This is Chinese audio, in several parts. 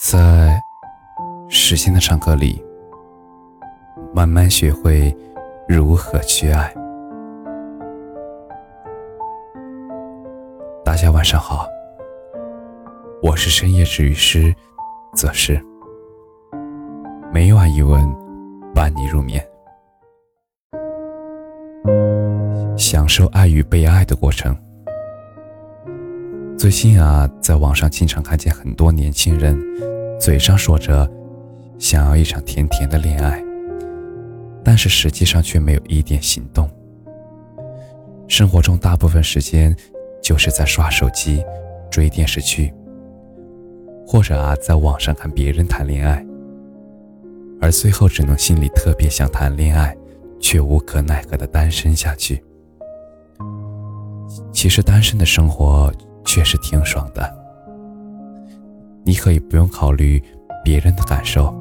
在时间的长河里，慢慢学会如何去爱。大家晚上好，我是深夜治愈师则是每晚一文伴你入眠，享受爱与被爱的过程。最近啊，在网上经常看见很多年轻人嘴上说着想要一场甜甜的恋爱，但是实际上却没有一点行动。生活中大部分时间就是在刷手机、追电视剧，或者啊在网上看别人谈恋爱，而最后只能心里特别想谈恋爱，却无可奈何的单身下去。其实单身的生活。确实挺爽的。你可以不用考虑别人的感受，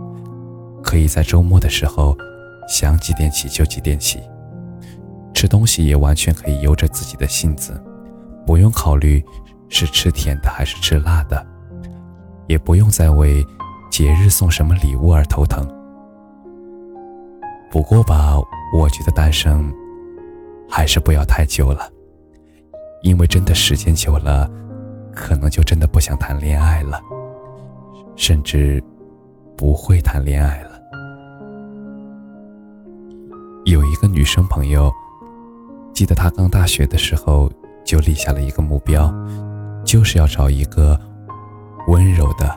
可以在周末的时候想几点起就几点起。吃东西也完全可以由着自己的性子，不用考虑是吃甜的还是吃辣的，也不用再为节日送什么礼物而头疼。不过吧，我觉得单身还是不要太久了。因为真的时间久了，可能就真的不想谈恋爱了，甚至不会谈恋爱了。有一个女生朋友，记得她刚大学的时候就立下了一个目标，就是要找一个温柔的、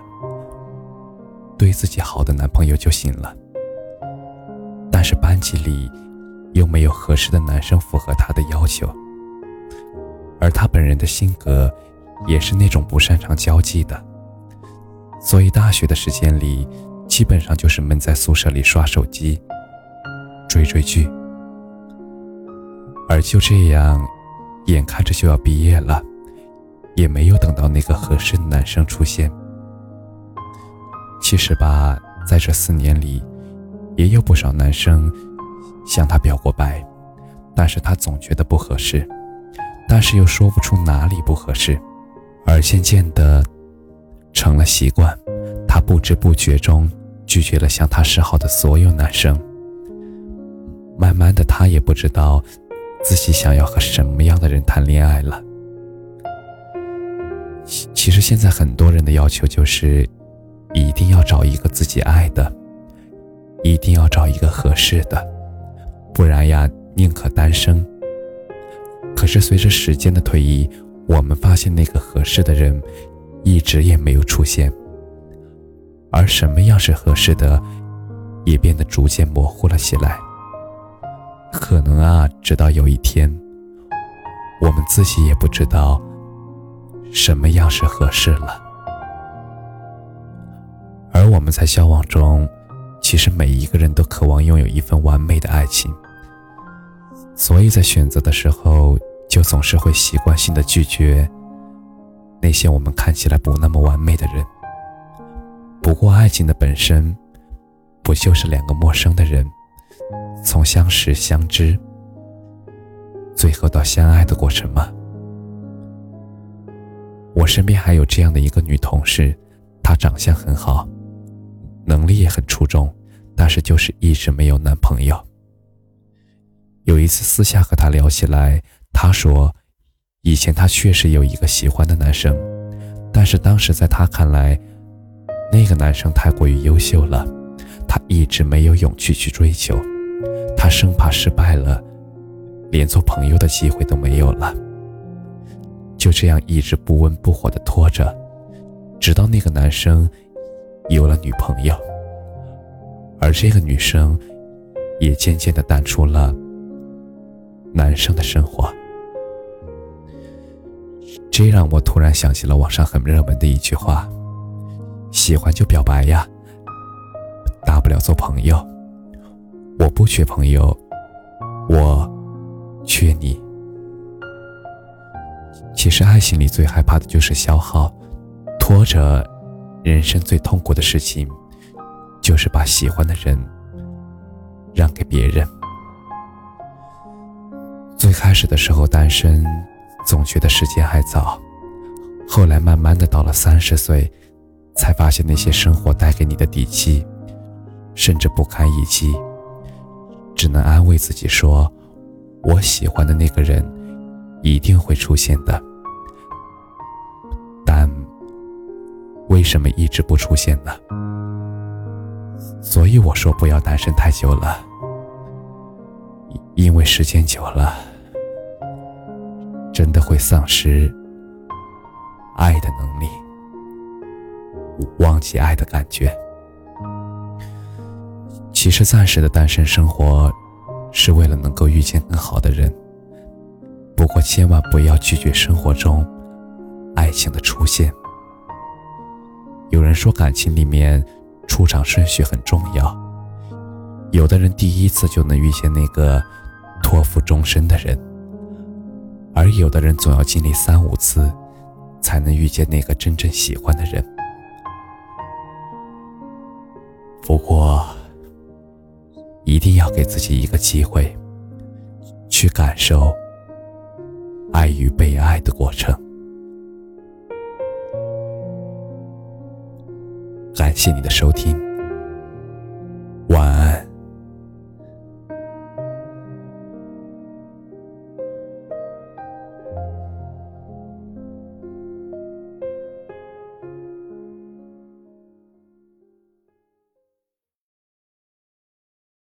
对自己好的男朋友就行了。但是班级里又没有合适的男生符合她的要求。而他本人的性格，也是那种不擅长交际的，所以大学的时间里，基本上就是闷在宿舍里刷手机、追追剧。而就这样，眼看着就要毕业了，也没有等到那个合适的男生出现。其实吧，在这四年里，也有不少男生向他表过白，但是他总觉得不合适。但是又说不出哪里不合适，而渐渐的成了习惯，他不知不觉中拒绝了向他示好的所有男生。慢慢的，他也不知道自己想要和什么样的人谈恋爱了。其实现在很多人的要求就是，一定要找一个自己爱的，一定要找一个合适的，不然呀，宁可单身。是随着时间的推移，我们发现那个合适的人一直也没有出现，而什么样是合适的，也变得逐渐模糊了起来。可能啊，直到有一天，我们自己也不知道什么样是合适了。而我们在交往中，其实每一个人都渴望拥有一份完美的爱情，所以在选择的时候。就总是会习惯性的拒绝那些我们看起来不那么完美的人。不过，爱情的本身，不就是两个陌生的人从相识、相知，最后到相爱的过程吗？我身边还有这样的一个女同事，她长相很好，能力也很出众，但是就是一直没有男朋友。有一次私下和她聊起来。他说：“以前他确实有一个喜欢的男生，但是当时在他看来，那个男生太过于优秀了，他一直没有勇气去追求。他生怕失败了，连做朋友的机会都没有了。就这样一直不温不火的拖着，直到那个男生有了女朋友，而这个女生也渐渐的淡出了男生的生活。”这让我突然想起了网上很热门的一句话：“喜欢就表白呀，大不了做朋友。我不缺朋友，我缺你。”其实爱情里最害怕的就是消耗，拖着，人生最痛苦的事情，就是把喜欢的人让给别人。最开始的时候单身。总觉得时间还早，后来慢慢的到了三十岁，才发现那些生活带给你的底气，甚至不堪一击。只能安慰自己说：“我喜欢的那个人一定会出现的。”但为什么一直不出现呢？所以我说不要单身太久了，因为时间久了，真的会丧失爱的能力，忘记爱的感觉。其实暂时的单身生活，是为了能够遇见更好的人。不过千万不要拒绝生活中爱情的出现。有人说感情里面出场顺序很重要，有的人第一次就能遇见那个托付终身的人，而有的人总要经历三五次，才能遇见那个真正喜欢的人。不过。一定要给自己一个机会，去感受爱与被爱的过程。感谢你的收听，